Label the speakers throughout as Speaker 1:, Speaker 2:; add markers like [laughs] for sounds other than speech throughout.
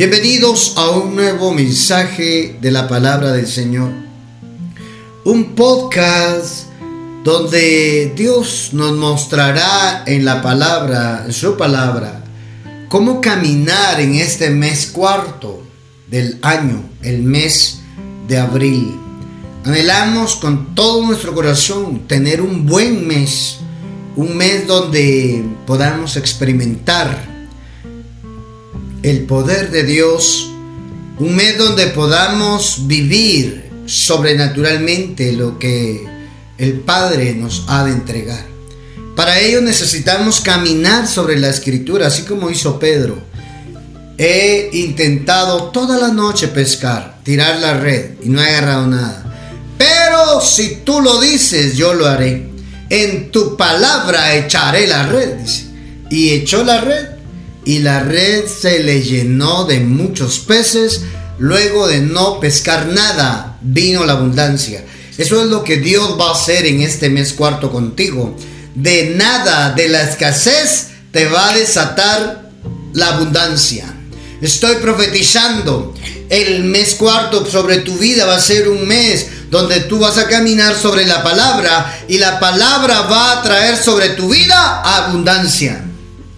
Speaker 1: Bienvenidos a un nuevo mensaje de la palabra del Señor. Un podcast donde Dios nos mostrará en la palabra, en su palabra, cómo caminar en este mes cuarto del año, el mes de abril. Anhelamos con todo nuestro corazón tener un buen mes, un mes donde podamos experimentar el poder de Dios, un mes donde podamos vivir sobrenaturalmente lo que el Padre nos ha de entregar. Para ello necesitamos caminar sobre la escritura, así como hizo Pedro. He intentado toda la noche pescar, tirar la red y no he agarrado nada. Pero si tú lo dices, yo lo haré. En tu palabra echaré la red, dice. Y echó la red y la red se le llenó de muchos peces. Luego de no pescar nada, vino la abundancia. Eso es lo que Dios va a hacer en este mes cuarto contigo. De nada, de la escasez, te va a desatar la abundancia. Estoy profetizando. El mes cuarto sobre tu vida va a ser un mes donde tú vas a caminar sobre la palabra y la palabra va a traer sobre tu vida abundancia.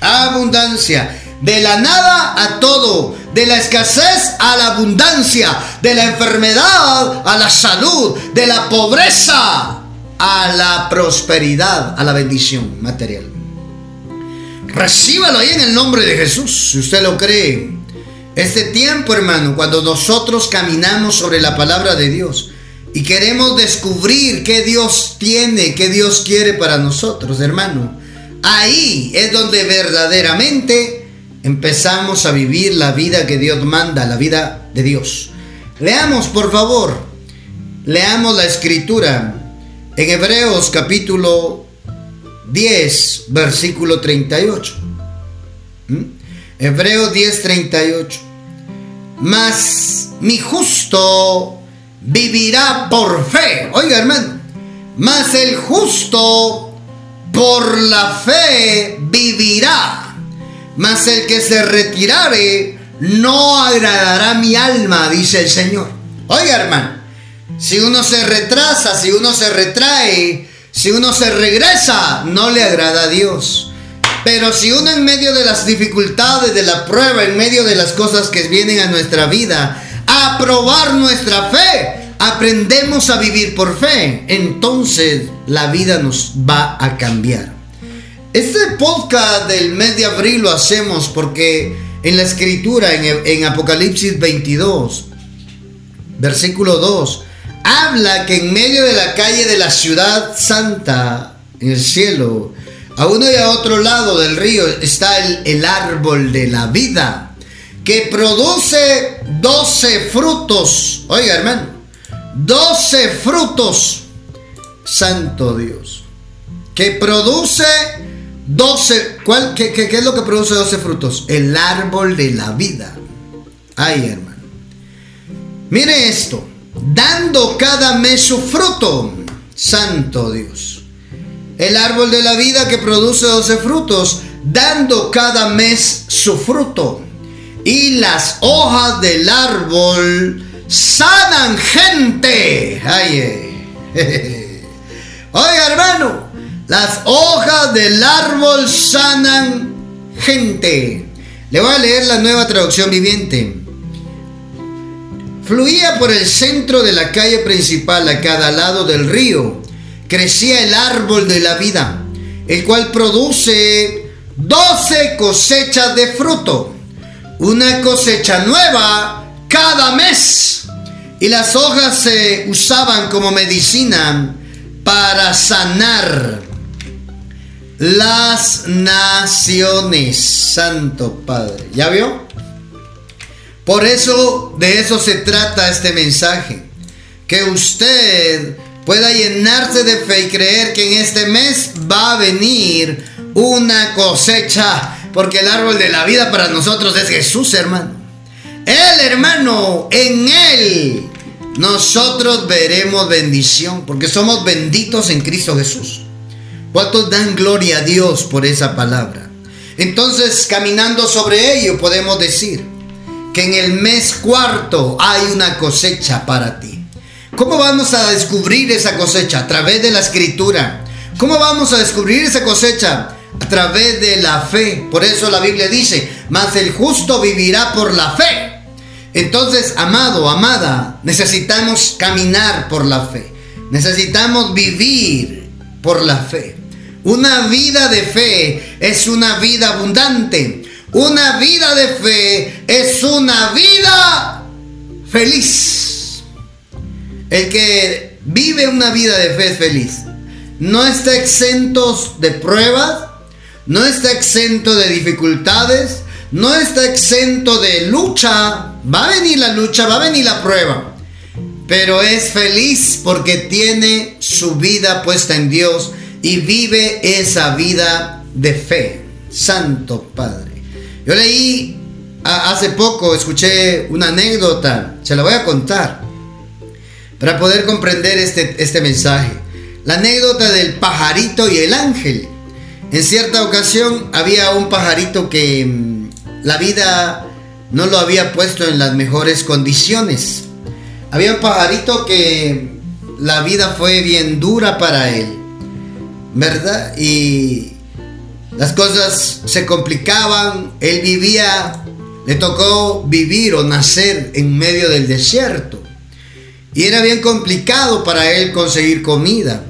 Speaker 1: Abundancia. De la nada a todo, de la escasez a la abundancia, de la enfermedad a la salud, de la pobreza a la prosperidad, a la bendición material. Recíbalo ahí en el nombre de Jesús, si usted lo cree. Este tiempo, hermano, cuando nosotros caminamos sobre la palabra de Dios y queremos descubrir qué Dios tiene, qué Dios quiere para nosotros, hermano, ahí es donde verdaderamente empezamos a vivir la vida que Dios manda, la vida de Dios. Leamos, por favor, leamos la escritura en Hebreos capítulo 10, versículo 38. ¿Mm? Hebreos 10, 38. Mas mi justo vivirá por fe. Oiga, hermano. Mas el justo por la fe vivirá mas el que se retirare no agradará mi alma, dice el Señor. Oiga, hermano, si uno se retrasa, si uno se retrae, si uno se regresa, no le agrada a Dios. Pero si uno en medio de las dificultades, de la prueba, en medio de las cosas que vienen a nuestra vida, a probar nuestra fe, aprendemos a vivir por fe, entonces la vida nos va a cambiar. Este podcast del mes de abril lo hacemos porque en la escritura, en, Apocalipsis 22, versículo 2, habla que en medio de la calle de la ciudad santa, en el cielo, a uno y a otro lado del río está el, el árbol de la vida, que produce 12 frutos. Oiga, hermano, 12 frutos, santo Dios, que produce 12, ¿cuál, qué, qué, es lo que produce 12 frutos? El árbol de la vida. Ay, hermano. Mire esto. Dando cada mes su fruto. Santo Dios. El árbol de la vida que produce 12 frutos. Dando cada mes su fruto. Y las hojas del árbol sanan gente. Ay, eh. [laughs] Oiga, hermano. Las hojas del árbol sanan gente. Le voy a leer la nueva traducción viviente. Fluía por el centro de la calle principal a cada lado del río. Crecía el árbol de la vida, el cual produce 12 cosechas de fruto. Una cosecha nueva cada mes. Y las hojas se usaban como medicina para sanar las naciones, Santo Padre. ¿Ya vio? Por eso, de eso se trata este mensaje. Que usted pueda llenarse de fe y creer que en este mes va a venir una cosecha. Porque el árbol de la vida para nosotros es Jesús, hermano. Él, hermano, en Él nosotros veremos bendición. Porque somos benditos en Cristo Jesús. ¿Cuántos dan gloria a Dios por esa palabra? Entonces, caminando sobre ello, podemos decir que en el mes cuarto hay una cosecha para ti. ¿Cómo vamos a descubrir esa cosecha? A través de la escritura. ¿Cómo vamos a descubrir esa cosecha? A través de la fe. Por eso la Biblia dice, mas el justo vivirá por la fe. Entonces, amado, amada, necesitamos caminar por la fe. Necesitamos vivir por la fe. Una vida de fe es una vida abundante. Una vida de fe es una vida feliz. El que vive una vida de fe es feliz. No está exento de pruebas, no está exento de dificultades, no está exento de lucha. Va a venir la lucha, va a venir la prueba. Pero es feliz porque tiene su vida puesta en Dios y vive esa vida de fe. Santo Padre. Yo leí hace poco, escuché una anécdota, se la voy a contar para poder comprender este, este mensaje. La anécdota del pajarito y el ángel. En cierta ocasión había un pajarito que mm, la vida no lo había puesto en las mejores condiciones. Había un pajarito que la vida fue bien dura para él, ¿verdad? Y las cosas se complicaban, él vivía, le tocó vivir o nacer en medio del desierto. Y era bien complicado para él conseguir comida.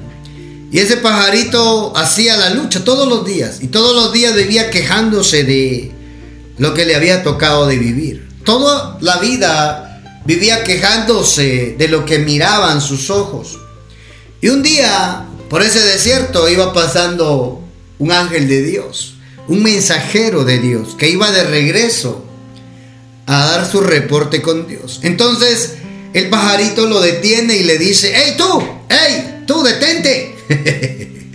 Speaker 1: Y ese pajarito hacía la lucha todos los días. Y todos los días vivía quejándose de lo que le había tocado de vivir. Toda la vida vivía quejándose de lo que miraban sus ojos. Y un día, por ese desierto, iba pasando un ángel de Dios, un mensajero de Dios, que iba de regreso a dar su reporte con Dios. Entonces el pajarito lo detiene y le dice, hey tú, hey tú, detente. [laughs]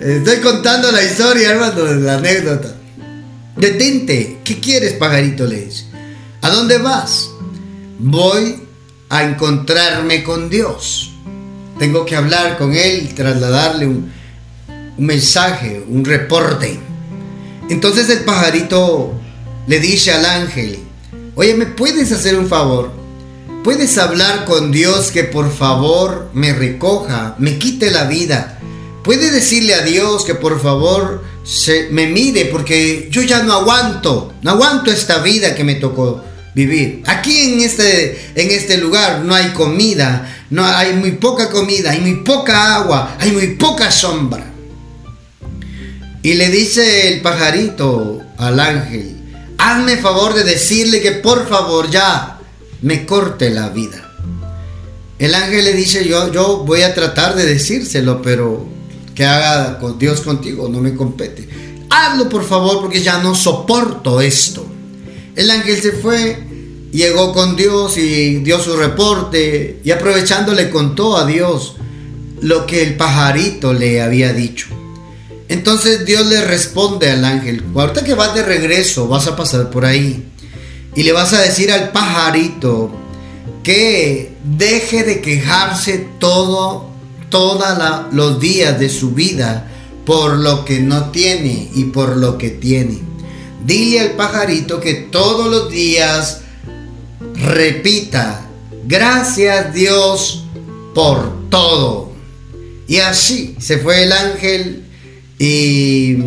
Speaker 1: Estoy contando la historia, hermano, la anécdota. Detente, ¿qué quieres, pajarito? Le dice. ¿A dónde vas? Voy a encontrarme con Dios. Tengo que hablar con Él trasladarle un, mensaje, un reporte. Entonces el pajarito le dice al ángel, oye, ¿me puedes hacer un favor? ¿Puedes hablar con Dios que por favor me recoja, me quite la vida? ¿Puedes decirle a Dios que por favor se, me mire porque yo ya no aguanto, no aguanto esta vida que me tocó vivir? Aquí en este, en este lugar no hay comida, no hay muy poca comida, hay muy poca agua, hay muy poca sombra. Y le dice el pajarito al ángel, hazme favor de decirle que por favor ya me corte la vida. El ángel le dice, yo, yo voy a tratar de decírselo, pero que haga con Dios contigo, no me compete. Hazlo por favor porque ya no soporto esto. El ángel se fue, llegó con Dios y dio su reporte y aprovechándole contó a Dios lo que el pajarito le había dicho. Entonces Dios le responde al ángel, ahorita que vas de regreso, vas a pasar por ahí y le vas a decir al pajarito que deje de quejarse todo, todos los días de su vida por lo que no tiene y por lo que tiene. Dile al pajarito que todos los días repita, gracias Dios por todo. Y así se fue el ángel y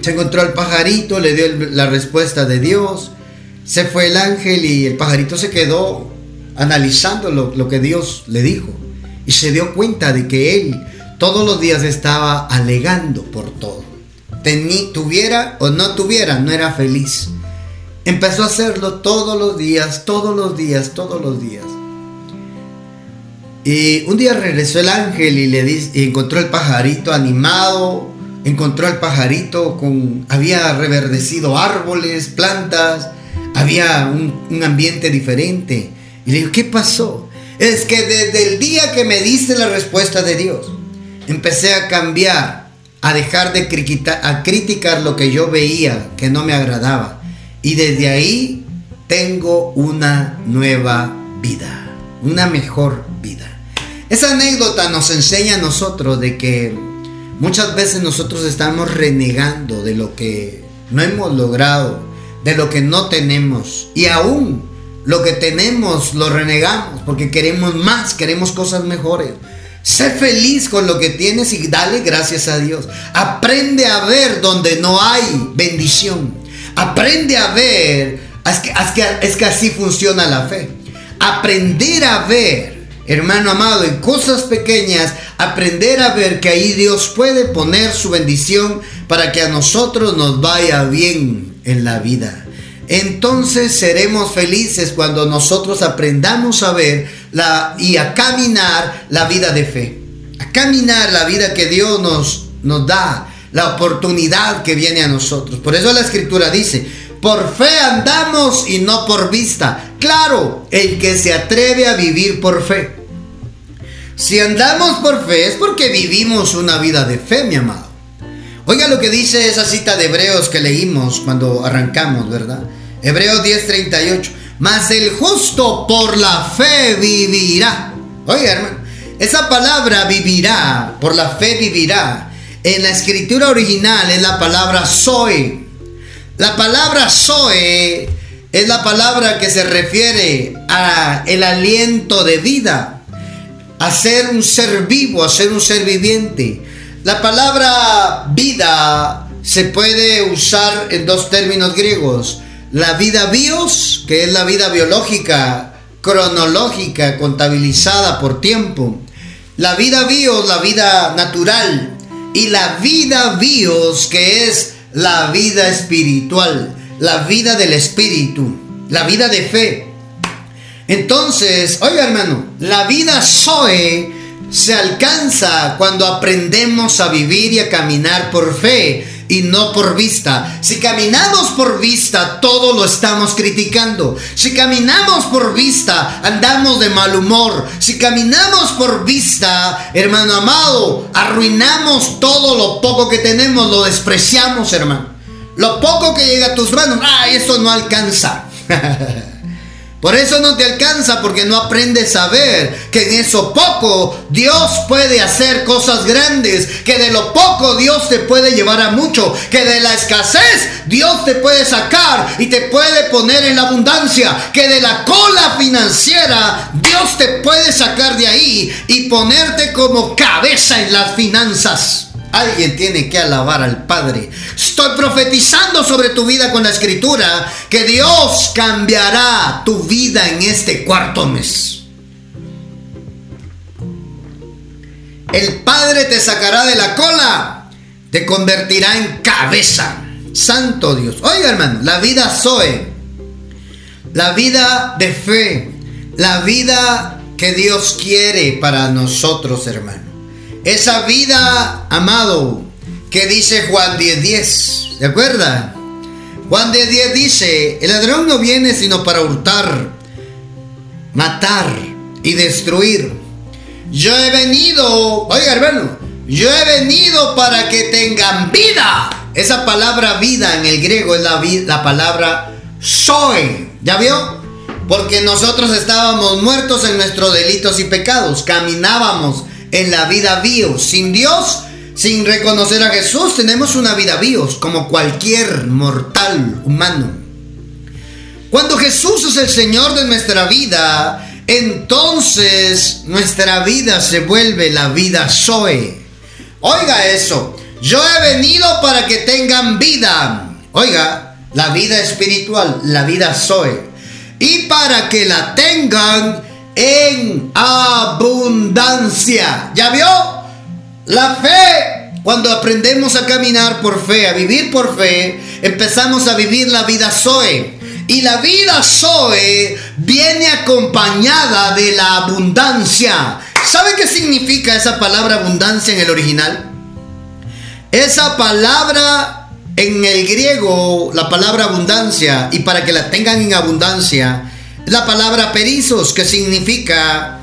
Speaker 1: se encontró al pajarito, le dio la respuesta de Dios. Se fue el ángel y el pajarito se quedó analizando lo, que Dios le dijo. Y se dio cuenta de que él todos los días estaba alegando por todo. tuviera o no tuviera, no era feliz. Empezó a hacerlo todos los días, todos los días, todos los días. Y un día regresó el ángel y le y encontró el pajarito animado, encontró al pajarito con, había reverdecido árboles, plantas, había un, ambiente diferente. Y le dijo, ¿qué pasó? Es que desde el día que me diste la respuesta de Dios, empecé a cambiar, a dejar de a criticar lo que yo veía que no me agradaba. Y desde ahí tengo una nueva vida, una mejor vida. Esa anécdota nos enseña a nosotros de que Muchas veces nosotros estamos renegando de lo que no hemos logrado, de lo que no tenemos. Y aún lo que tenemos lo renegamos porque queremos más, queremos cosas mejores. Sé feliz con lo que tienes y dale gracias a Dios. Aprende a ver donde no hay bendición. Aprende a ver. Es que, es que, es que así funciona la fe. Aprender a ver, hermano amado, en cosas pequeñas, aprender a ver que ahí Dios puede poner su bendición para que a nosotros nos vaya bien en la vida. Entonces seremos felices cuando nosotros aprendamos a ver la, y a caminar la vida de fe. A caminar la vida que Dios nos, nos da, la oportunidad que viene a nosotros. Por eso la escritura dice, por fe andamos y no por vista. Claro, el que se atreve a vivir por fe. Si andamos por fe es porque vivimos una vida de fe, mi amado. Oiga lo que dice esa cita de Hebreos que leímos cuando arrancamos, ¿verdad? Hebreos 10:38. Mas el justo por la fe vivirá. Oiga, hermano, esa palabra vivirá, por la fe vivirá. En la escritura original es la palabra soy. La palabra soy es la palabra que se refiere a el aliento de vida, a ser un ser vivo, a ser un ser viviente. La palabra vida se puede usar en dos términos griegos la vida bios, que es la vida biológica, cronológica, contabilizada por tiempo. La vida bios, la vida natural. Y la vida bios, que es la vida espiritual, la vida del espíritu, la vida de fe. Entonces, oiga hermano, la vida Zoe se alcanza cuando aprendemos a vivir y a caminar por fe y no por vista. Si caminamos por vista, todo lo estamos criticando. Si caminamos por vista, andamos de mal humor. Si caminamos por vista, hermano amado, arruinamos todo lo poco que tenemos, lo despreciamos, hermano. Lo poco que llega a tus manos, ay, eso no alcanza. [laughs] Por eso no te alcanza porque no aprendes a ver que en eso poco Dios puede hacer cosas grandes, que de lo poco Dios te puede llevar a mucho, que de la escasez Dios te puede sacar y te puede poner en la abundancia, que de la cola financiera Dios te puede sacar de ahí y ponerte como cabeza en las finanzas. Alguien tiene que alabar al Padre. Estoy profetizando sobre tu vida con la escritura que Dios cambiará tu vida en este cuarto mes. El Padre te sacará de la cola, te convertirá en cabeza. Santo Dios. Oiga hermano, la vida Zoe, la vida de fe, la vida que Dios quiere para nosotros hermano. Esa vida, amado, que dice Juan 10:10. 10, ¿De acuerda? Juan 10:10 10 dice, el ladrón no viene sino para hurtar, matar y destruir. Yo he venido, oiga hermano, yo he venido para que tengan vida. Esa palabra vida en el griego es la, la palabra soy. ¿Ya vio? Porque nosotros estábamos muertos en nuestros delitos y pecados. Caminábamos en la vida bios. Sin Dios, sin reconocer a Jesús, tenemos una vida bios, como cualquier mortal humano. Cuando Jesús es el Señor de nuestra vida, entonces nuestra vida se vuelve la vida Zoe. Oiga eso, yo he venido para que tengan vida. Oiga, la vida espiritual, la vida Zoe. Y para que la tengan en abundancia. ¿Ya vio? La fe, cuando aprendemos a caminar por fe, a vivir por fe, empezamos a vivir la vida Zoe. Y la vida Zoe viene acompañada de la abundancia. ¿Sabe qué significa esa palabra abundancia en el original? Esa palabra en el griego, la palabra abundancia, y para que la tengan en abundancia, la palabra perizos, que significa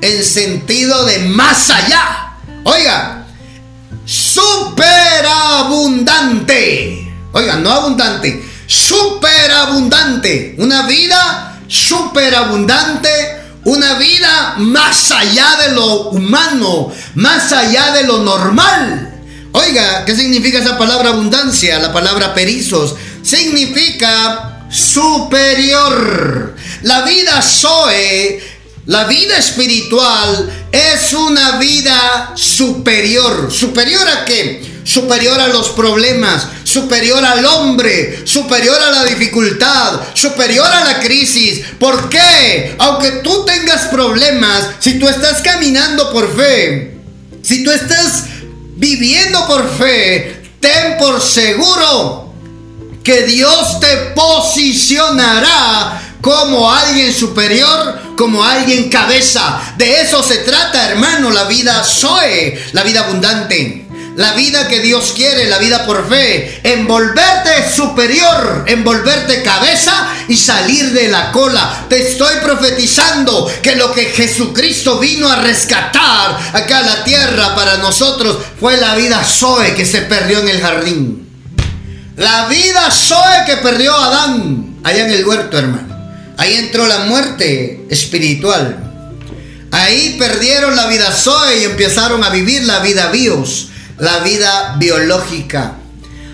Speaker 1: el sentido de más allá. Oiga, superabundante. Oiga, no abundante, superabundante. Una vida superabundante. Una vida más allá de lo humano, más allá de lo normal. Oiga, ¿qué significa esa palabra abundancia? La palabra perizos significa superior. La vida Zoe, la vida espiritual, es una vida superior. ¿Superior a qué? superior a los problemas, superior al hombre, superior a la dificultad, superior a la crisis. ¿Por qué? Aunque tú tengas problemas, si tú estás caminando por fe, si tú estás viviendo por fe, ten por seguro que Dios te posicionará como alguien superior, como alguien cabeza. De eso se trata, hermano, la vida Zoe, la vida abundante la vida que Dios quiere, la vida por fe, envolverte superior, envolverte cabeza y salir de la cola. Te estoy profetizando que lo que Jesucristo vino a rescatar acá a la tierra para nosotros fue la vida Zoe que se perdió en el jardín. La vida Zoe que perdió Adán allá en el huerto, hermano. Ahí entró la muerte espiritual. Ahí perdieron la vida Zoe y empezaron a vivir la vida bios la vida biológica.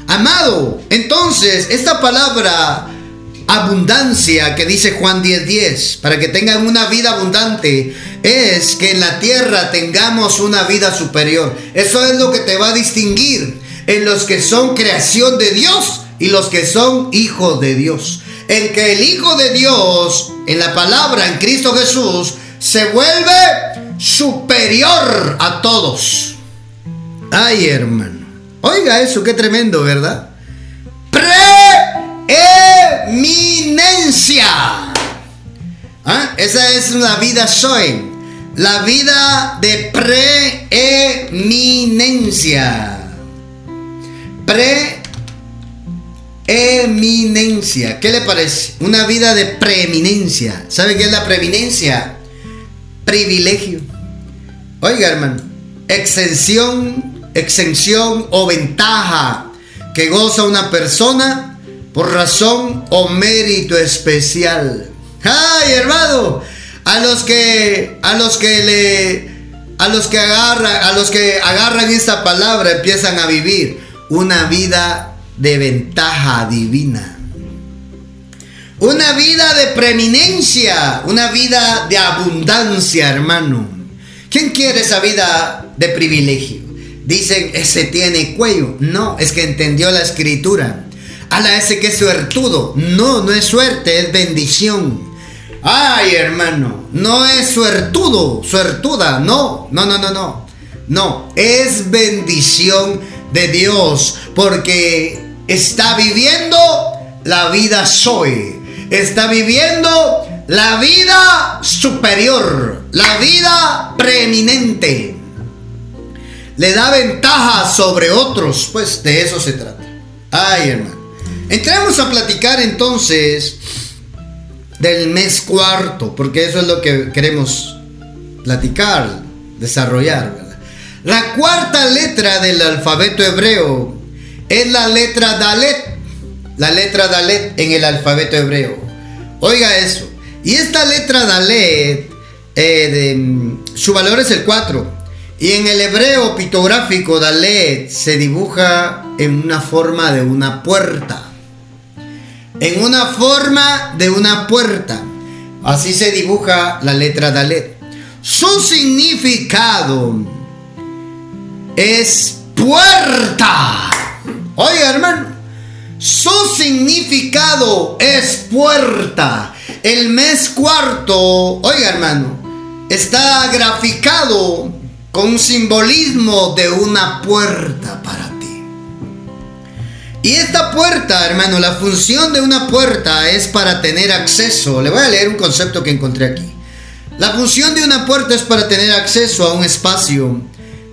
Speaker 1: Amado, entonces esta palabra abundancia que dice Juan 10:10, 10, para que tengan una vida abundante, es que en la tierra tengamos una vida superior. Eso es lo que te va a distinguir en los que son creación de Dios y los que son hijos de Dios. En que el Hijo de Dios, en la palabra, en Cristo Jesús, se vuelve superior a todos. Ay, hermano. Oiga eso, qué tremendo, ¿verdad? Preeminencia. ¿Ah? Esa es la vida soy. La vida de preeminencia. Preeminencia. ¿Qué le parece? Una vida de preeminencia. ¿Sabe qué es la preeminencia? Privilegio. Oiga, hermano. Exención exención o ventaja que goza una persona por razón o mérito especial. ¡Ay, hermano! A los que a los que le a los que agarran a los que agarran esta palabra empiezan a vivir una vida de ventaja divina. Una vida de preeminencia, una vida de abundancia, hermano. ¿Quién quiere esa vida de privilegio? Dicen, ese tiene cuello. No, es que entendió la escritura. la ese que es suertudo. No, no es suerte, es bendición. Ay, hermano, no es suertudo, suertuda. No, no, no, no, no. No, es bendición de Dios porque está viviendo la vida soy. Está viviendo la vida superior, la vida preeminente le da ventaja sobre otros, pues de eso se trata. Ay, hermano. Entremos a platicar entonces del mes cuarto, porque eso es lo que queremos platicar, desarrollar. La cuarta letra del alfabeto hebreo es la letra Dalet, la letra Dalet en el alfabeto hebreo. Oiga eso. Y esta letra Dalet, eh, su valor es el 4. Y en el hebreo pictográfico Dalet se dibuja en una forma de una puerta. En una forma de una puerta. Así se dibuja la letra Dalet. Su significado es puerta. Oiga, hermano. Su significado es puerta. El mes cuarto, oiga, hermano, está graficado con un simbolismo de una puerta para ti. Y esta puerta, hermano, la función de una puerta es para tener acceso. Le voy a leer un concepto que encontré aquí. La función de una puerta es para tener acceso a un espacio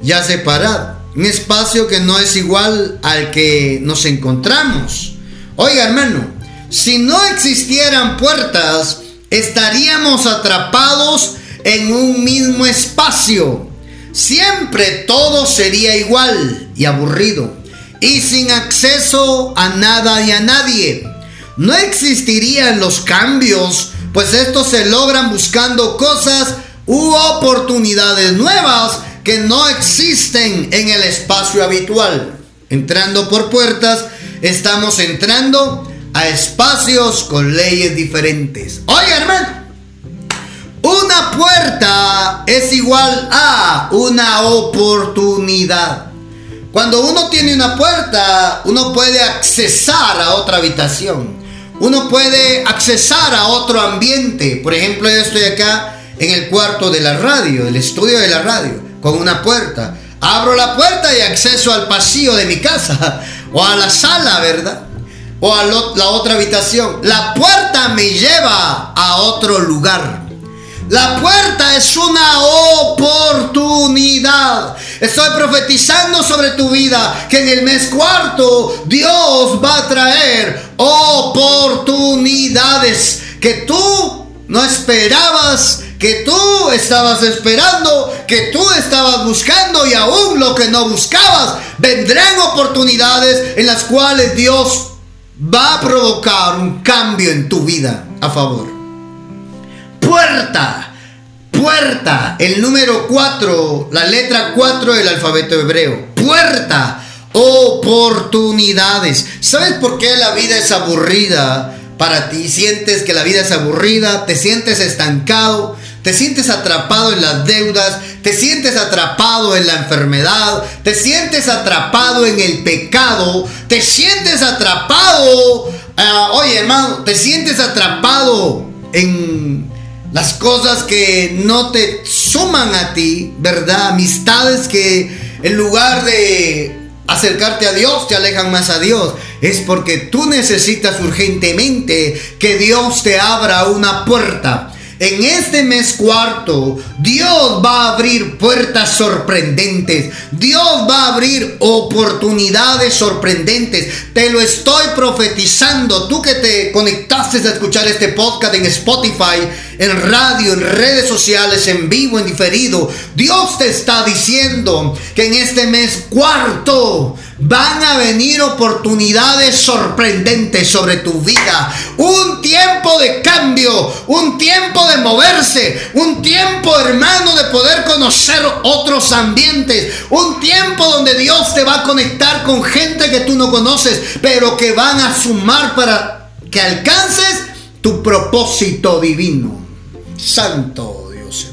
Speaker 1: ya separado. Un espacio que no es igual al que nos encontramos. Oiga, hermano, si no existieran puertas, estaríamos atrapados en un mismo espacio siempre todo sería igual y aburrido y sin acceso a nada y a nadie. No existirían los cambios, pues estos se logran buscando cosas u oportunidades nuevas que no existen en el espacio habitual. Entrando por puertas estamos entrando a espacios con leyes diferentes. Oye, hermano. Una puerta es igual a una oportunidad. Cuando uno tiene una puerta, uno puede accesar a otra habitación. Uno puede accesar a otro ambiente. Por ejemplo, yo estoy acá en el cuarto de la radio, el estudio de la radio, con una puerta. Abro la puerta y acceso al pasillo de mi casa [laughs] o a la sala, ¿verdad? O a la otra habitación. La puerta me lleva a otro lugar. La puerta es una oportunidad. Estoy profetizando sobre tu vida que en el mes cuarto Dios va a traer oportunidades que tú no esperabas, que tú estabas esperando, que tú estabas buscando y aún lo que no buscabas, vendrán oportunidades en las cuales Dios va a provocar un cambio en tu vida a favor puerta. Puerta, el número 4, la letra 4 del alfabeto hebreo. Puerta, oportunidades. ¿Sabes por qué la vida es aburrida para ti? Sientes que la vida es aburrida, te sientes estancado, te sientes atrapado en las deudas, te sientes atrapado en la enfermedad, te sientes atrapado en el pecado, te sientes atrapado, ah, oye hermano, te sientes atrapado en las cosas que no te suman a ti, ¿verdad? Amistades que en lugar de acercarte a Dios te alejan más a Dios. Es porque tú necesitas urgentemente que Dios te abra una puerta en este mes cuarto, Dios va a abrir puertas sorprendentes. Dios va a abrir oportunidades sorprendentes. Te lo estoy profetizando. Tú que te conectaste a escuchar este podcast en Spotify, en radio, en redes sociales, en vivo, en diferido. Dios te está diciendo que en este mes cuarto van a venir oportunidades sorprendentes sobre tu vida. Un tiempo de cambio, un tiempo de moverse, un tiempo hermano de poder conocer otros ambientes, un tiempo donde Dios te va a conectar con gente que tú no conoces, pero que van a sumar para que alcances tu propósito divino. Santo Dios.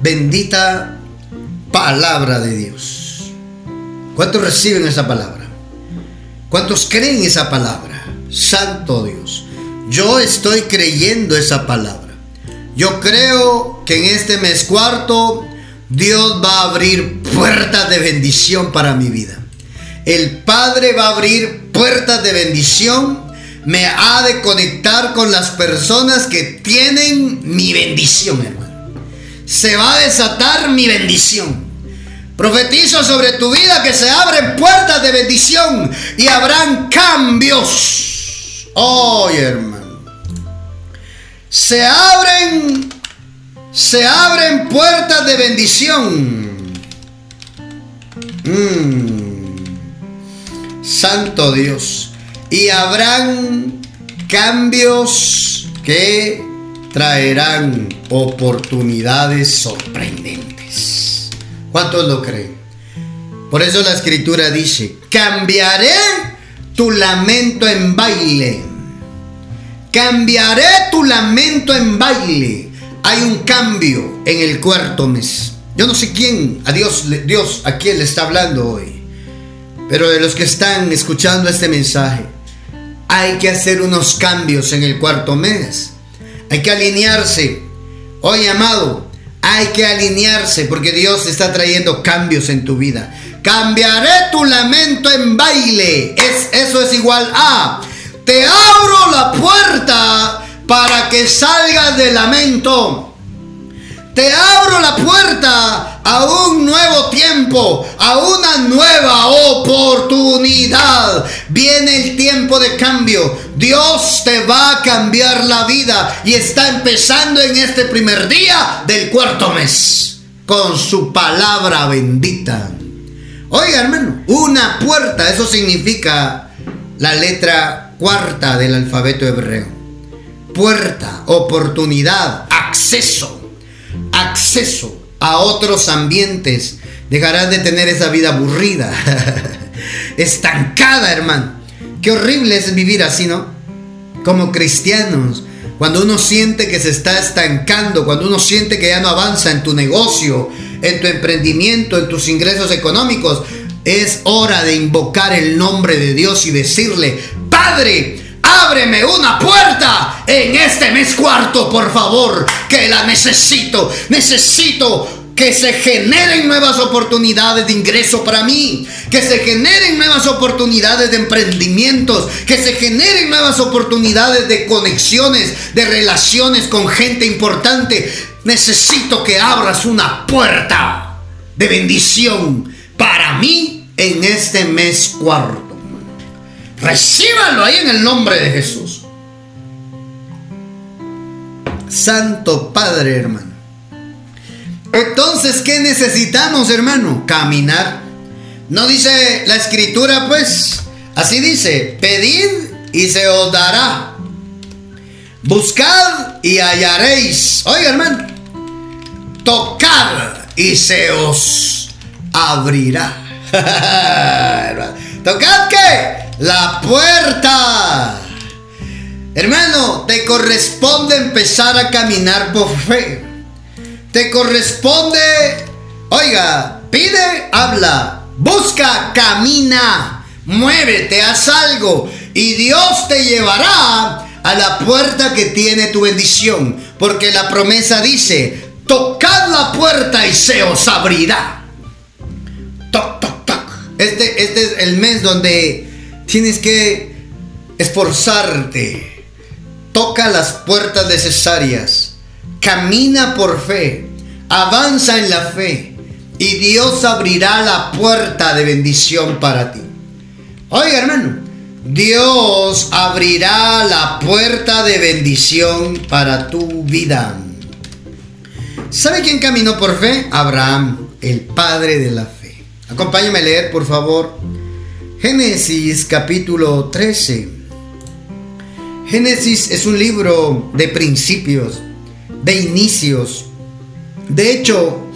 Speaker 1: Bendita palabra de Dios. ¿Cuántos reciben esa palabra? ¿Cuántos creen esa palabra? Santo Dios. Yo estoy creyendo esa palabra. Yo creo que en este mes cuarto Dios va a abrir puertas de bendición para mi vida. El Padre va a abrir puertas de bendición. Me ha de conectar con las personas que tienen mi bendición, hermano se va a desatar mi bendición. Profetizo sobre tu vida que se abren puertas de bendición y habrán cambios. Oh, hermano. Se abren, se abren puertas de bendición. Mm. Santo Dios. Y habrán cambios que traerán oportunidades sorprendentes. ¿Cuántos lo creen? Por eso la escritura dice, cambiaré tu lamento en baile. Cambiaré tu lamento en baile. Hay un cambio en el cuarto mes. Yo no sé quién, a Dios, Dios a quién le está hablando hoy. Pero de los que están escuchando este mensaje, hay que hacer unos cambios en el cuarto mes. Hay que alinearse. Oye, amado, hay que alinearse porque Dios está trayendo cambios en tu vida. Cambiaré tu lamento en baile. Es, eso es igual a te abro la puerta para que salgas del lamento. Te abro la puerta a un nuevo tiempo, a una nueva oportunidad. Viene el tiempo de cambio. Dios te va a cambiar la vida y está empezando en este primer día del cuarto mes con su palabra bendita. Oiga, hermano, una puerta, eso significa la letra cuarta del alfabeto hebreo. Puerta, oportunidad, acceso acceso a otros ambientes. Dejarás de tener esa vida aburrida. [laughs] estancada, hermano. Qué horrible es vivir así, ¿no? Como cristianos. Cuando uno siente que se está estancando, cuando uno siente que ya no avanza en tu negocio, en tu emprendimiento, en tus ingresos económicos, es hora de invocar el nombre de Dios y decirle, Padre, ábreme una puerta en este mes cuarto, por favor, que la necesito. Necesito que se generen nuevas oportunidades de ingreso para mí, que se generen nuevas oportunidades de emprendimientos, que se generen nuevas oportunidades de conexiones, de relaciones con gente importante. Necesito que abras una puerta de bendición para mí en este mes cuarto. Recíbalo ahí en el nombre de Jesús. Santo Padre, hermano. Entonces, ¿qué necesitamos, hermano? Caminar. No dice la escritura, pues, así dice, pedid y se os dará. Buscad y hallaréis. Oiga, hermano, tocad y se os abrirá. [laughs] ¿Tocad qué? La puerta. Hermano, te corresponde empezar a caminar por fe. Te corresponde, oiga, pide, habla, busca, camina, muévete, haz algo y Dios te llevará a la puerta que tiene tu bendición, porque la promesa dice, tocad la puerta y se os abrirá. Toc, toc, toc. Este, este es el mes donde tienes que esforzarte. Toca las puertas necesarias camina por fe, avanza en la fe y Dios abrirá la puerta de bendición para ti. Oiga hermano, Dios abrirá la puerta de bendición para tu vida. ¿Sabe quién caminó por fe? Abraham, el padre de la fe. Acompáñame a leer, por favor. Génesis capítulo 13. Génesis es un libro de principios de inicios. De hecho,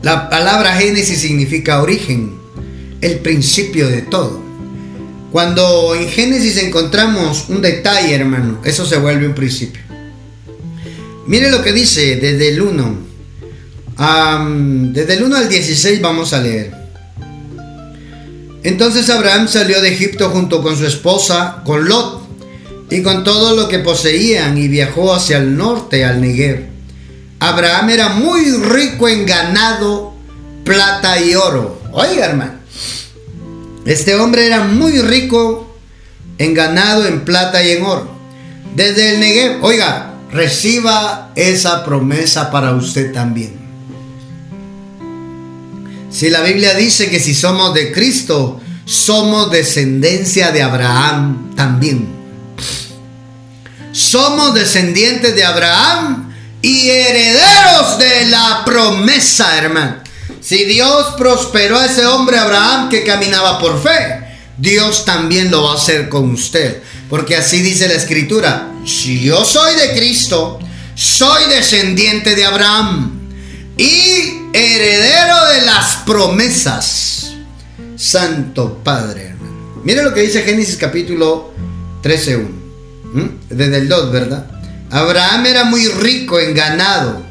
Speaker 1: la palabra Génesis significa origen, el principio de todo. Cuando en Génesis encontramos un detalle, hermano, eso se vuelve un principio. Mire lo que dice desde el 1. desde el 1 al 16 vamos a leer. Entonces Abraham salió de Egipto junto con su esposa, con Lot y con todo lo que poseían y viajó hacia el norte, al Negev. Abraham era muy rico en ganado, plata y oro. Oiga, hermano, este hombre era muy rico en ganado, en plata y en oro. Desde el Negev, oiga, reciba esa promesa para usted también. Si la Biblia dice que si somos de Cristo, somos descendencia de Abraham también. Somos descendientes de Abraham y herederos de la promesa, hermano. Si Dios prosperó a ese hombre Abraham que caminaba por fe, Dios también lo va a hacer con usted. Porque así dice la escritura, si yo soy de Cristo, soy descendiente de Abraham y heredero de las promesas. Santo Padre, hermano. Mire lo que dice Génesis capítulo 13.1. ¿Mm? Desde el 2, ¿verdad? Abraham era muy rico en ganado.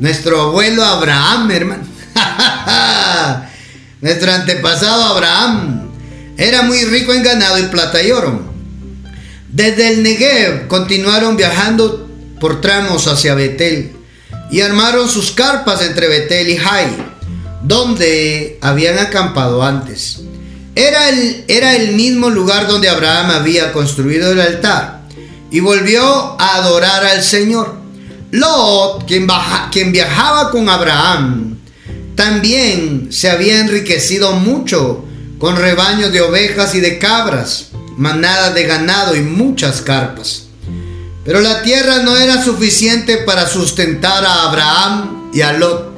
Speaker 1: Nuestro abuelo Abraham, hermano. [laughs] Nuestro antepasado Abraham era muy rico en ganado y plata y oro. Desde el Negev continuaron viajando por tramos hacia Betel y armaron sus carpas entre Betel y Jai, donde habían acampado antes. Era el, era el mismo lugar donde Abraham había construido el altar y volvió a adorar al Señor. Lot, quien, quien viajaba con Abraham, también se había enriquecido mucho con rebaños de ovejas y de cabras, manadas de ganado y muchas carpas. Pero la tierra no era suficiente para sustentar a Abraham y a Lot.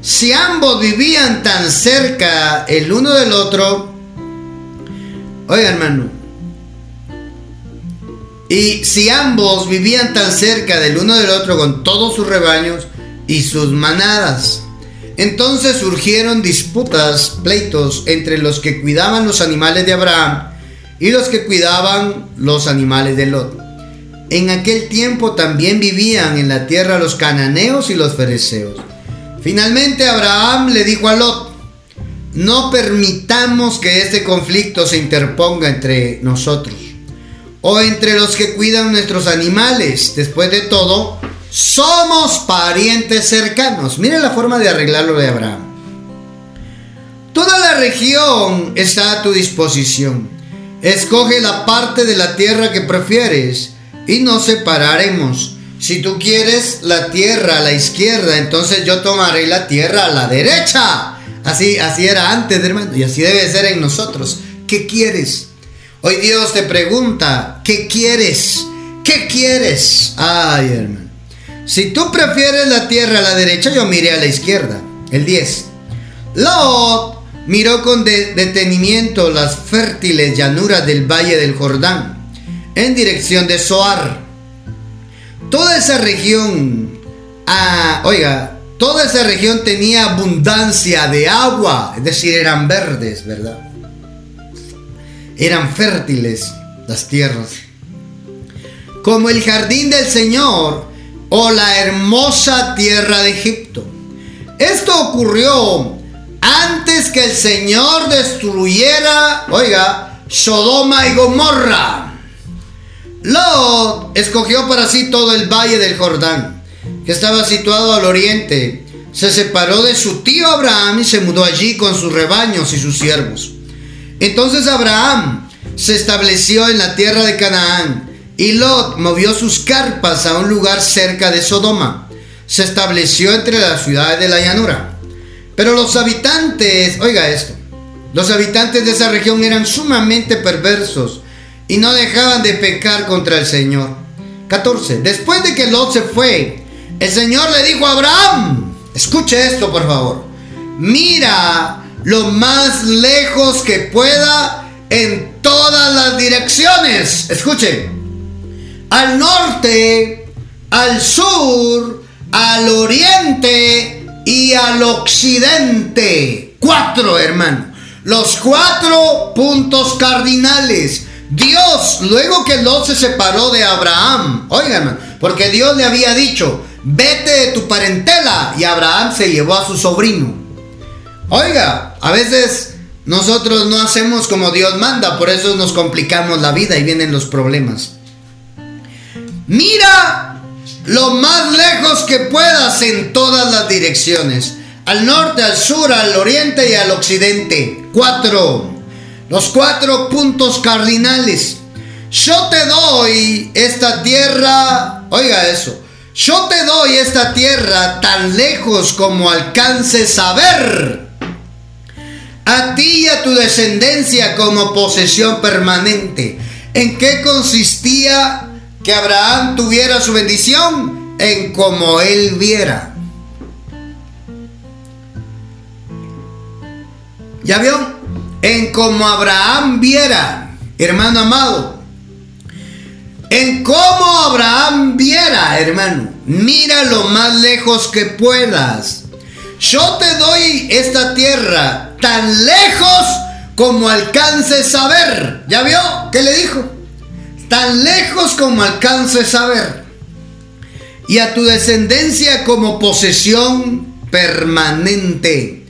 Speaker 1: Si ambos vivían tan cerca el uno del otro, oiga hermano, y si ambos vivían tan cerca del uno del otro con todos sus rebaños y sus manadas, Entonces surgieron disputas, pleitos entre los que cuidaban los animales de Abraham y los que cuidaban los animales de Lot. En aquel tiempo también vivían en la tierra los cananeos y los fereceos. Finalmente Abraham le dijo a Lot, no permitamos que este conflicto se interponga entre nosotros o entre los que cuidan nuestros animales. Después de todo, somos parientes cercanos. Mire la forma de arreglarlo de Abraham. Toda la región está a tu disposición. Escoge la parte de la tierra que prefieres y nos separaremos. Si tú quieres la tierra a la izquierda, entonces yo tomaré la tierra a la derecha. Así, así era antes, hermano, y así debe ser en nosotros. ¿Qué quieres? Hoy Dios te pregunta, ¿qué quieres? ¿Qué quieres? Ay, hermano. Si tú prefieres la tierra a la derecha, yo miré a la izquierda. El 10. Lot miró con detenimiento las fértiles llanuras del valle del Jordán, en dirección de Soar. Toda esa región, ah, oiga, toda esa región tenía abundancia de agua, es decir, eran verdes, ¿verdad? Eran fértiles las tierras. Como el jardín del Señor o la hermosa tierra de Egipto. Esto ocurrió antes que el Señor destruyera, oiga, Sodoma y Gomorra. Lot escogió para sí todo el valle del Jordán, que estaba situado al oriente. Se separó de su tío Abraham y se mudó allí con sus rebaños y sus siervos. Entonces Abraham se estableció en la tierra de Canaán y Lot movió sus carpas a un lugar cerca de Sodoma. Se estableció entre las ciudades de la llanura. Pero los habitantes, oiga esto, los habitantes de esa región eran sumamente perversos y no dejaban de pecar contra el Señor. 14. Después de que Lot se fue, el Señor le dijo a Abraham, escuche esto por favor, mira lo más lejos que pueda en todas las direcciones. Escuchen, al norte, al sur, al oriente y al occidente. Cuatro, hermano. Los cuatro puntos cardinales. Dios, luego que Lot se separó de Abraham, oigan, porque Dios le había dicho, vete de tu parentela, y Abraham se llevó a su sobrino. Oiga, a veces nosotros no hacemos como Dios manda, por eso nos complicamos la vida y vienen los problemas. Mira lo más lejos que puedas en todas las direcciones. Al norte, al sur, al oriente y al occidente. Cuatro. Los cuatro puntos cardinales. Yo te doy esta tierra. Oiga eso. Yo te doy esta tierra tan lejos como alcances a ver a ti y a tu descendencia como posesión permanente. ¿En qué consistía que Abraham tuviera su bendición? En como él viera. ¿Ya vio? En como Abraham viera, hermano amado. En cómo Abraham viera, hermano. Mira lo más lejos que puedas. Yo te doy esta tierra tan lejos como alcances a ver. ¿Ya vio? ¿Qué le dijo? Tan lejos como alcances a ver. Y a tu descendencia como posesión permanente.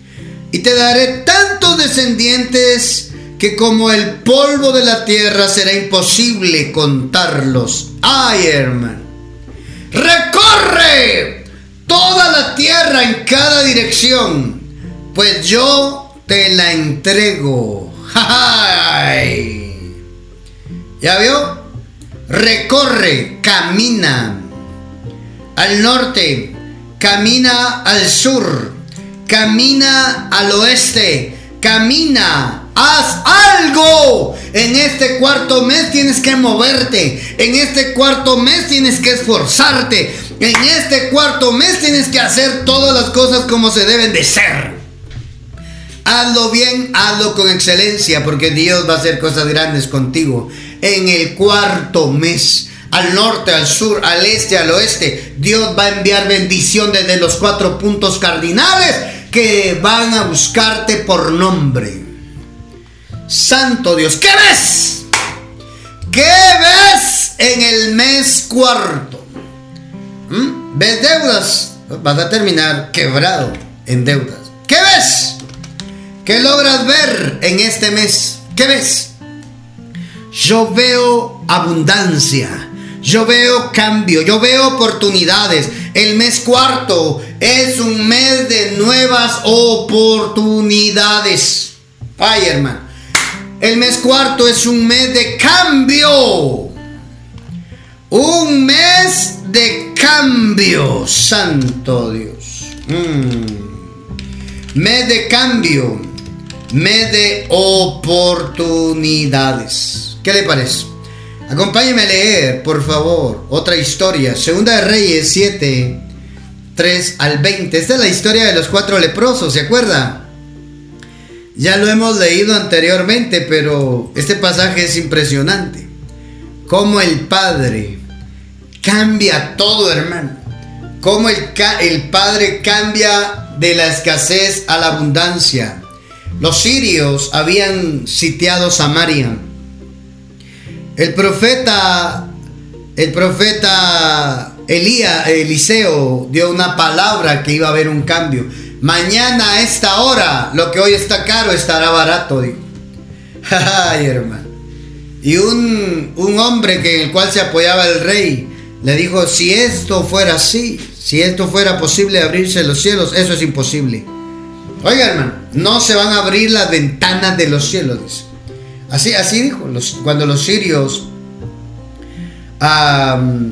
Speaker 1: Y te daré tantos descendientes que como el polvo de la tierra será imposible contarlos. Ay, hermano. Recorre toda la tierra en cada dirección, pues yo te la entrego. [laughs] ¿Ya vio? Recorre, camina al norte, camina al sur, camina al oeste, camina, haz algo. En este cuarto mes tienes que moverte, en este cuarto mes tienes que esforzarte, en este cuarto mes tienes que hacer todas las cosas como se deben de ser. Hazlo bien, hazlo con excelencia, porque Dios va a hacer cosas grandes contigo. En el cuarto mes, al norte, al sur, al este, al oeste, Dios va a enviar bendición desde los cuatro puntos cardinales que van a buscarte por nombre. Santo Dios, ¿qué ves? ¿Qué ves en el mes cuarto? ¿Mm? ¿Ves deudas? Vas a terminar quebrado en deudas. ¿Qué ves? ¿Qué logras ver en este mes? ¿Qué ves? Yo veo abundancia. Yo veo cambio, yo veo oportunidades. El mes cuarto es un mes de nuevas oportunidades. Ay, hermano. El mes cuarto es un mes de cambio. Un mes de cambio, santo Dios. Mm. Mes de cambio. Mes de oportunidades. ¿Qué le parece? Acompáñeme a leer, por favor, otra historia. Segunda de Reyes 7, 3 al 20. Esta es la historia de los cuatro leprosos, ¿se acuerda? Ya lo hemos leído anteriormente, pero este pasaje es impresionante. Cómo el Padre cambia todo, hermano. Cómo el, el Padre cambia de la escasez a la abundancia. Los sirios habían sitiado Samaria el profeta, el profeta Elías, Eliseo dio una palabra que iba a haber un cambio. Mañana a esta hora, lo que hoy está caro estará barato, dijo. [laughs] Ay, hermano. Y un, un hombre que en el cual se apoyaba el rey le dijo, si esto fuera así, si esto fuera posible abrirse los cielos, eso es imposible. Oiga, hermano, no se van a abrir las ventanas de los cielos. Así, así dijo, cuando los sirios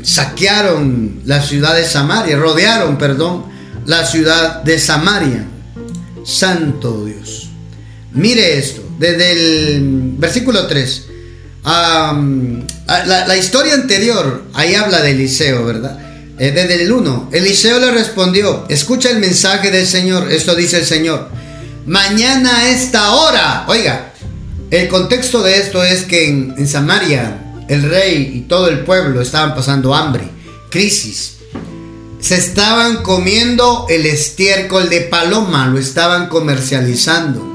Speaker 1: saquearon la ciudad de Samaria, rodearon, perdón, la ciudad de Samaria. Santo Dios. Mire esto, desde el versículo 3. la, historia anterior, ahí habla de Eliseo, ¿verdad? Eh, desde el 1, Eliseo le respondió, escucha el mensaje del Señor, esto dice el Señor, mañana a esta hora, oiga, el contexto de esto es que en, Samaria el rey y todo el pueblo estaban pasando hambre, crisis. Se estaban comiendo el estiércol de paloma, lo estaban comercializando.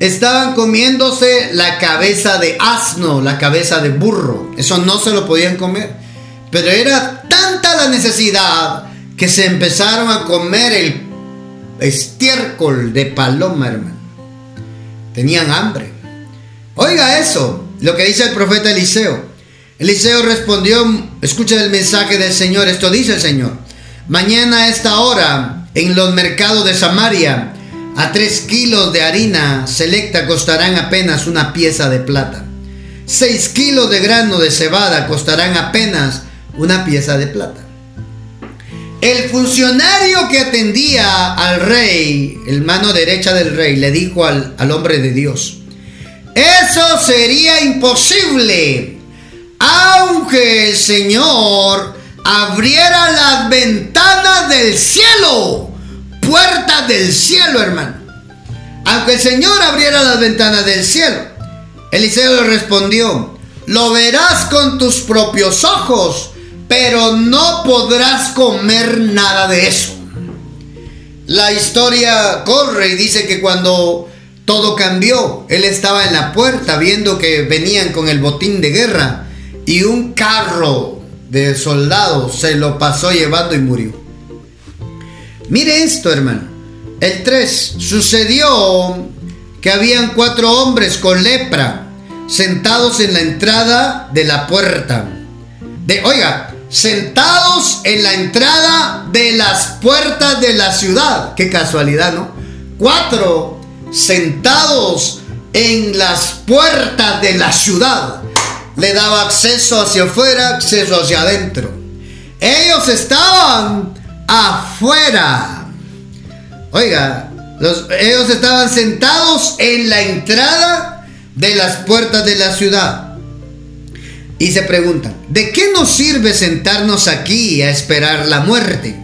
Speaker 1: Estaban comiéndose la cabeza de asno, la cabeza de burro. Eso no se lo podían comer. Pero era tanta la necesidad que se empezaron a comer el estiércol de paloma, hermano tenían hambre. Oiga eso, lo que dice el profeta Eliseo. Eliseo respondió, escucha el mensaje del Señor, esto dice el Señor. Mañana a esta hora, en los mercados de Samaria, a tres kilos de harina selecta costarán apenas una pieza de plata. Seis kilos de grano de cebada costarán apenas una pieza de plata. El funcionario que atendía al rey, el mano derecha del rey, le dijo al, hombre de Dios, eso sería imposible, aunque el Señor abriera las ventanas del cielo, puertas del cielo, hermano. Aunque el Señor abriera las ventanas del cielo. Eliseo le respondió, lo verás con tus propios ojos pero no podrás comer nada de eso. La historia corre y dice que cuando todo cambió, él estaba en la puerta viendo que venían con el botín de guerra y un carro de soldados se lo pasó llevando y murió. Mire esto, hermano. El 3. Sucedió que habían cuatro hombres con lepra sentados en la entrada de la puerta. De, oiga, sentados en la entrada de las puertas de la ciudad. Qué casualidad, ¿no? Cuatro sentados en las puertas de la ciudad. Le daba acceso hacia afuera, acceso hacia adentro. Ellos estaban afuera. Oiga, ellos estaban sentados en la entrada de las puertas de la ciudad. Y se preguntan, ¿de qué nos sirve sentarnos aquí a esperar la muerte?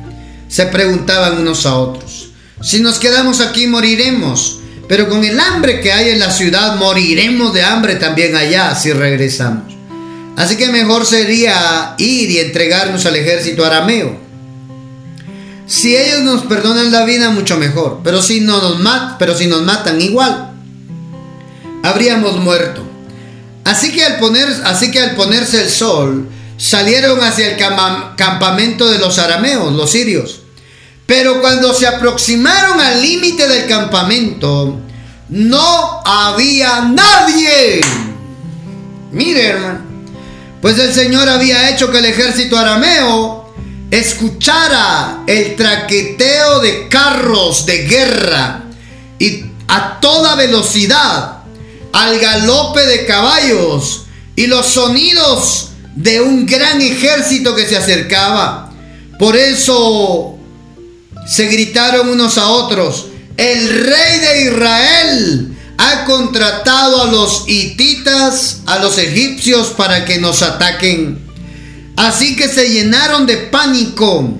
Speaker 1: Se preguntaban unos a otros. Si nos quedamos aquí moriremos, pero con el hambre que hay en la ciudad moriremos de hambre también allá si regresamos. Así que mejor sería ir y entregarnos al ejército arameo. Si ellos nos perdonan la vida, mucho mejor. Pero si, no nos, nos matan igual, habríamos muerto. Así que, al poner, así que al ponerse el sol, salieron hacia el campamento de los arameos, los sirios. Pero cuando se aproximaron al límite del campamento, no había nadie. Mire, hermano. Pues el Señor había hecho que el ejército arameo escuchara el traqueteo de carros de guerra y a toda velocidad, al galope de caballos y los sonidos de un gran ejército que se acercaba. Por eso se gritaron unos a otros, el rey de Israel ha contratado a los hititas, a los egipcios para que nos ataquen. Así que se llenaron de pánico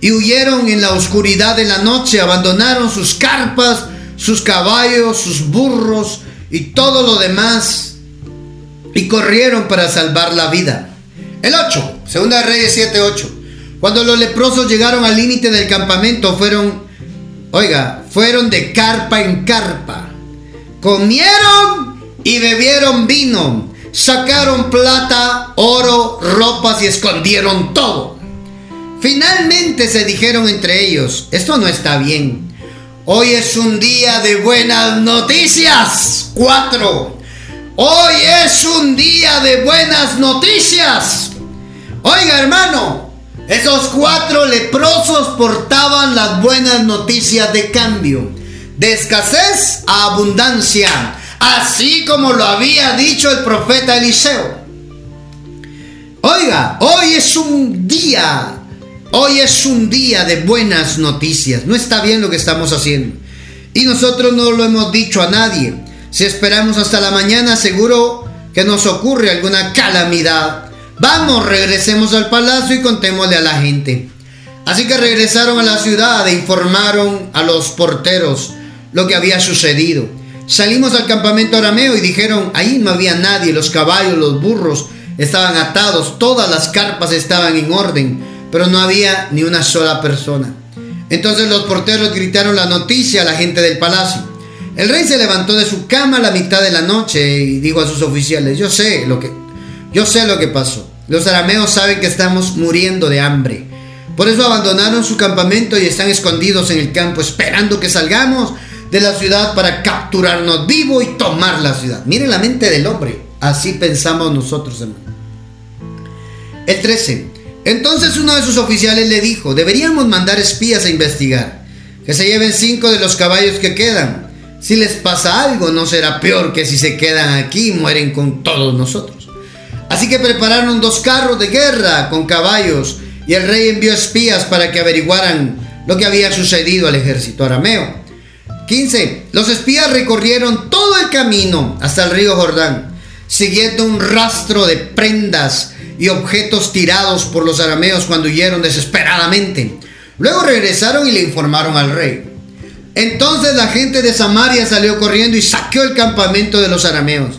Speaker 1: y huyeron en la oscuridad de la noche, abandonaron sus carpas, sus caballos, sus burros y todo lo demás y corrieron para salvar la vida. El 8, Segunda Reyes 7, 8. Cuando los leprosos llegaron al límite del campamento, fueron, oiga, fueron de carpa en carpa comieron y bebieron vino, sacaron plata, oro, ropas y escondieron todo. Finalmente se dijeron entre ellos, esto no está bien. Hoy es un día de buenas noticias. Cuatro. Hoy es un día de buenas noticias. Oiga hermano, esos cuatro leprosos portaban las buenas noticias de cambio de escasez a abundancia, así como lo había dicho el profeta Eliseo. Oiga, hoy es un día, hoy es un día de buenas noticias. No está bien lo que estamos haciendo. Y nosotros no lo hemos dicho a nadie. Si esperamos hasta la mañana, seguro que nos ocurre alguna calamidad. Vamos, regresemos al palacio y contémosle a la gente. Así que regresaron a la ciudad e informaron a los porteros lo que había sucedido. Salimos al campamento arameo y dijeron, ahí no había nadie, los caballos, los burros estaban atados, todas las carpas estaban en orden, pero no había ni una sola persona. Entonces los porteros gritaron la noticia a la gente del palacio. El rey se levantó de su cama a la mitad de la noche y dijo a sus oficiales, yo sé lo que, yo sé lo que pasó. Los arameos saben que estamos muriendo de hambre. Por eso abandonaron su campamento y están escondidos en el campo esperando que salgamos de la ciudad para capturarnos vivo y tomar la ciudad. Miren la mente del hombre. Así pensamos nosotros, hermano. El 13. Entonces uno de sus oficiales le dijo, deberíamos mandar espías a investigar. Que se lleven cinco de los caballos que quedan. Si les pasa algo, no será peor que si se quedan aquí y mueren con todos nosotros. Así que prepararon dos carros de guerra con caballos y el rey envió espías para que averiguaran lo que había sucedido al ejército arameo. 15. Los espías recorrieron todo el camino hasta el río Jordán, siguiendo un rastro de prendas y objetos tirados por los arameos cuando huyeron desesperadamente. Luego regresaron y le informaron al rey. Entonces la gente de Samaria salió corriendo y saqueó el campamento de los arameos.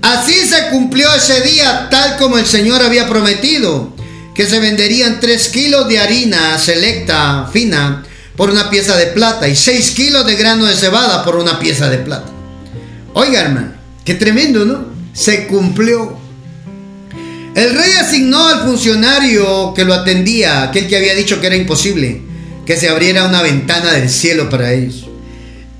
Speaker 1: Así se cumplió ese día tal como el Señor había prometido, que se venderían tres kilos de harina selecta, fina, por una pieza de plata y 6 kilos de grano de cebada por una pieza de plata. Oiga, hermano, qué tremendo, ¿no? Se cumplió. El rey asignó al funcionario que lo atendía, aquel que había dicho que era imposible, que se abriera una ventana del cielo para ellos.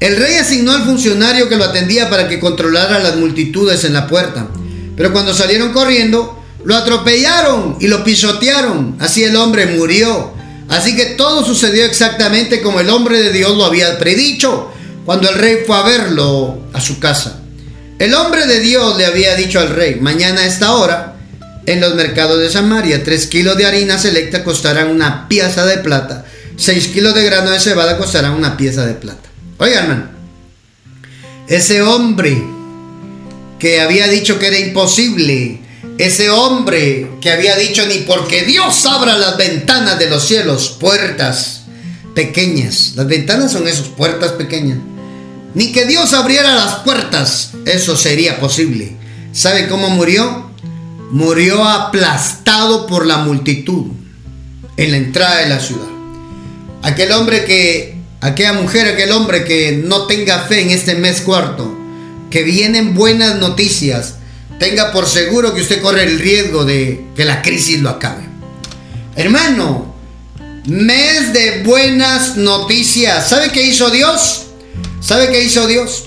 Speaker 1: El rey asignó al funcionario que lo atendía para que controlara las multitudes en la puerta. Pero cuando salieron corriendo, lo atropellaron y lo pisotearon. Así el hombre murió Así que todo sucedió exactamente como el hombre de Dios lo había predicho cuando el rey fue a verlo a su casa. El hombre de Dios le había dicho al rey, mañana a esta hora, en los mercados de Samaria, tres kilos de harina selecta costarán una pieza de plata, seis kilos de grano de cebada costarán una pieza de plata. Oigan, ese hombre que había dicho que era imposible ese hombre que había dicho ni porque Dios abra las ventanas de los cielos, puertas pequeñas. Las ventanas son esas puertas pequeñas. Ni que Dios abriera las puertas, eso sería posible. ¿Sabe cómo murió? Murió aplastado por la multitud en la entrada de la ciudad. aquel hombre que, aquella mujer, aquel hombre que no tenga fe en este mes cuarto, que vienen buenas noticias, tenga por seguro que usted corre el riesgo de que la crisis lo acabe. Hermano, mes de buenas noticias. ¿Sabe qué hizo Dios? ¿Sabe qué hizo Dios?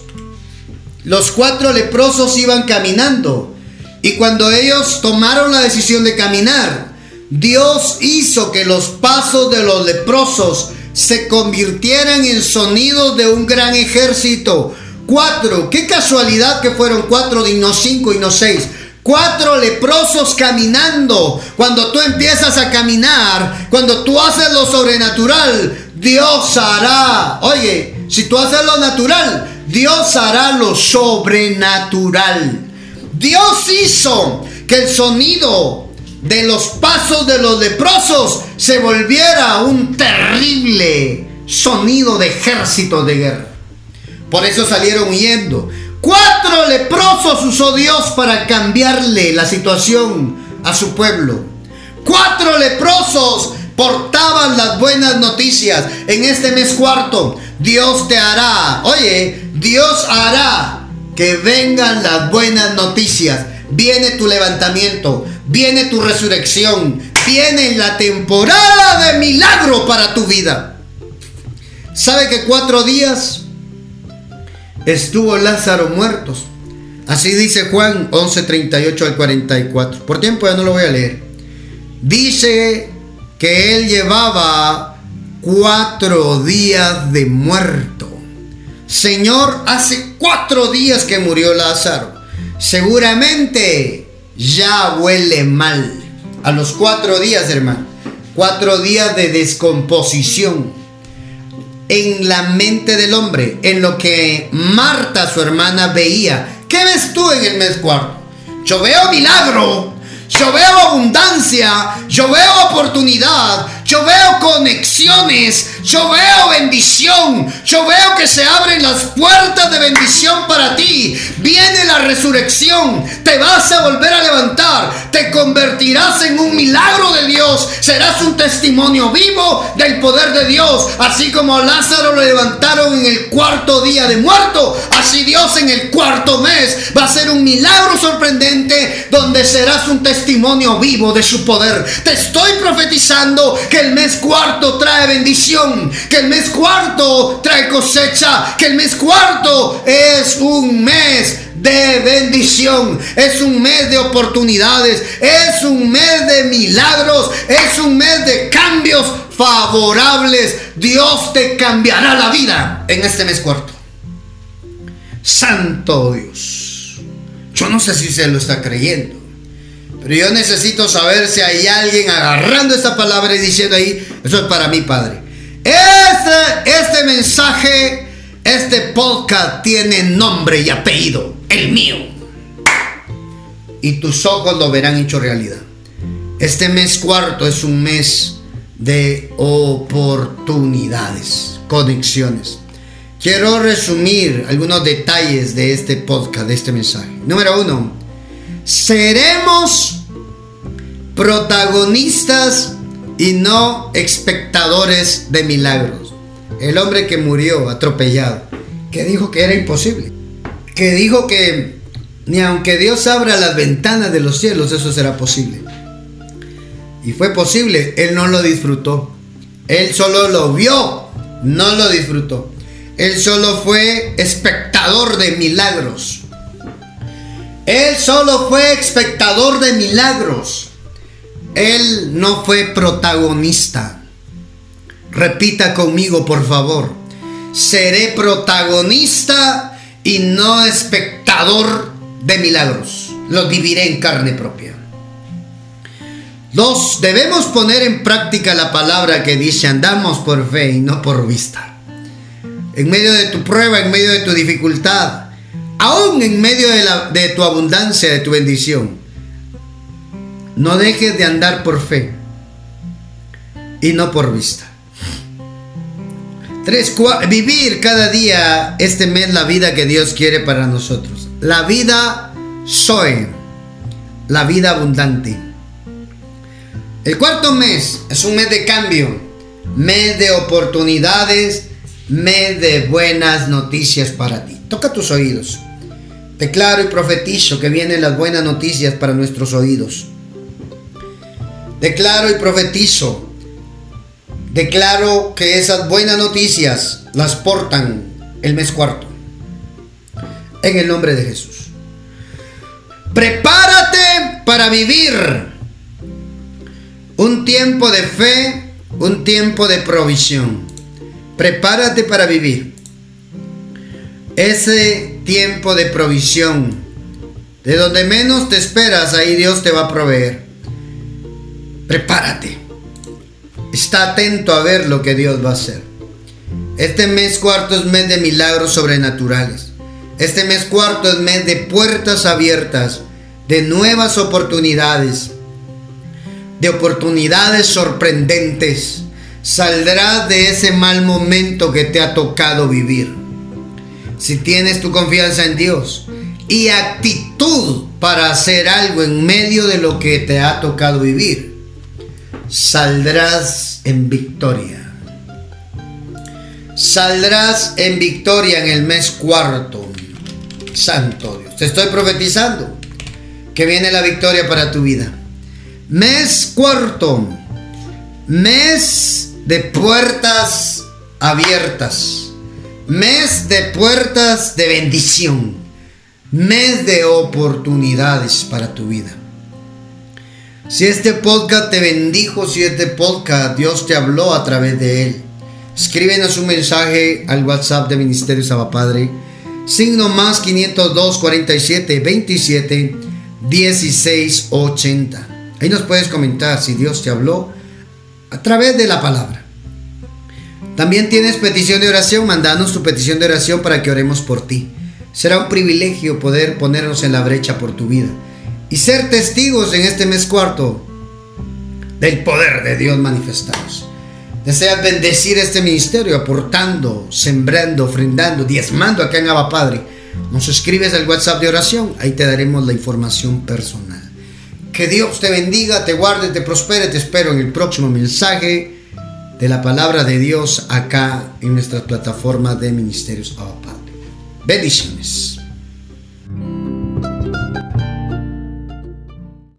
Speaker 1: Los cuatro leprosos iban caminando y cuando ellos tomaron la decisión de caminar, Dios hizo que los pasos de los leprosos se convirtieran en sonidos de un gran ejército. Cuatro, qué casualidad que fueron cuatro y no cinco y no seis. Cuatro leprosos caminando. Cuando tú empiezas a caminar, cuando tú haces lo sobrenatural, Dios hará. Oye, si tú haces lo natural, Dios hará lo sobrenatural. Dios hizo que el sonido de los pasos de los leprosos se volviera un terrible sonido de ejército de guerra. Por eso salieron huyendo. Cuatro leprosos usó Dios para cambiarle la situación a su pueblo. Cuatro leprosos portaban las buenas noticias. En este mes cuarto, Dios te hará, oye, Dios hará que vengan las buenas noticias. Viene tu levantamiento, viene tu resurrección, viene la temporada de milagro para tu vida. ¿Sabe que cuatro días estuvo Lázaro muertos? Así dice Juan 11:38 al 44. Por tiempo ya no lo voy a leer. Dice que él llevaba cuatro días de muerto. Señor, hace cuatro días que murió Lázaro. Seguramente ya huele mal. A los cuatro días, hermano. Cuatro días de descomposición en la mente del hombre, en lo que Marta, su hermana, veía. ¿Qué ves tú en el mes cuarto? Yo veo milagro, yo veo abundancia, yo veo oportunidad, yo veo conexiones, yo veo bendición, yo veo que se abren las puertas de bendición para ti. Viene la resurrección, te vas a volver a levantar, te convertirás en un milagro de Dios, serás un testimonio vivo del poder de Dios, así como a Lázaro lo levantaron en el cuarto día de muerto, así Dios en el cuarto mes va a ser un milagro sorprendente donde serás un testimonio vivo de su poder. Te estoy profetizando que el mes cuarto trae bendición, que el mes cuarto trae cosecha, que el mes cuarto es un mes de bendición, es un mes de oportunidades, es un mes de milagros, es un mes de cambios favorables. Dios te cambiará la vida en este mes cuarto. Santo Dios. Yo no sé si se lo está creyendo. Pero yo necesito saber si hay alguien agarrando esta palabra y diciendo ahí, eso es para mí, Padre. Este, este mensaje, este podcast tiene nombre y apellido, el mío. Y tus ojos lo verán hecho realidad. Este mes cuarto es un mes de oportunidades, conexiones. Quiero resumir algunos detalles de este podcast, de este mensaje. Número uno, seremos protagonistas y no espectadores de milagros. El hombre que murió atropellado, que dijo que era imposible, que dijo que ni aunque Dios abra las ventanas de los cielos, eso será posible. Y fue posible, él no lo disfrutó. Él solo lo vio, no lo disfrutó. Él solo fue espectador de milagros. Él solo fue espectador de milagros. Él no fue protagonista. Repita conmigo, por favor. Seré protagonista y no espectador de milagros. Lo viviré en carne propia. Dos, debemos poner en práctica la palabra que dice andamos por fe y no por vista. En medio de tu prueba, en medio de tu dificultad, aún en medio de, de tu abundancia, de tu bendición, no dejes de andar por fe y no por vista. Tres, vivir cada día este mes la vida que Dios quiere para nosotros. La vida soy, la vida abundante. El cuarto mes es un mes de cambio. mes de oportunidades, mes de buenas noticias para ti. Toca tus oídos. Declaro y profetizo que vienen las buenas noticias para nuestros oídos. Declaro y profetizo. Declaro que esas buenas noticias las portan el mes cuarto. En el nombre de Jesús. Prepárate para vivir un tiempo de fe, un tiempo de provisión. Prepárate para vivir ese tiempo de provisión. De donde menos te esperas, ahí Dios te va a proveer. Prepárate. Está atento a ver lo que Dios va a hacer. Este mes cuarto es mes de milagros sobrenaturales. Este mes cuarto es mes de puertas abiertas, de nuevas oportunidades, de oportunidades sorprendentes. Saldrás de ese mal momento que te ha tocado vivir. Si tienes tu confianza en Dios y actitud para hacer algo en medio de lo que te ha tocado vivir, saldrás en victoria. Saldrás en victoria en el mes cuarto. Santo Dios. Te estoy profetizando que viene la victoria para tu vida. Mes cuarto. Mes de puertas abiertas. Mes de puertas de bendición. Mes de oportunidades para tu vida. Si este podcast te bendijo, si este podcast Dios te habló a través de él, escríbenos un mensaje al WhatsApp de Ministerio Saba Padre signo más 502 47 27 16 80. Ahí nos puedes comentar si Dios te habló a través de la palabra. También tienes petición de oración, mandanos tu petición de oración para que oremos por ti. Será un privilegio poder ponernos en la brecha por tu vida y ser testigos en este mes cuarto del poder de Dios manifestados. Deseas bendecir este ministerio aportando, sembrando, ofrendando, diezmando acá en Abba Padre. Nos escribes al WhatsApp de oración, ahí te daremos la información personal. Que Dios te bendiga, te guarde, te prospere. Te espero en el próximo mensaje de la palabra de Dios acá en nuestra plataforma de ministerios Abba Padre. Bendiciones.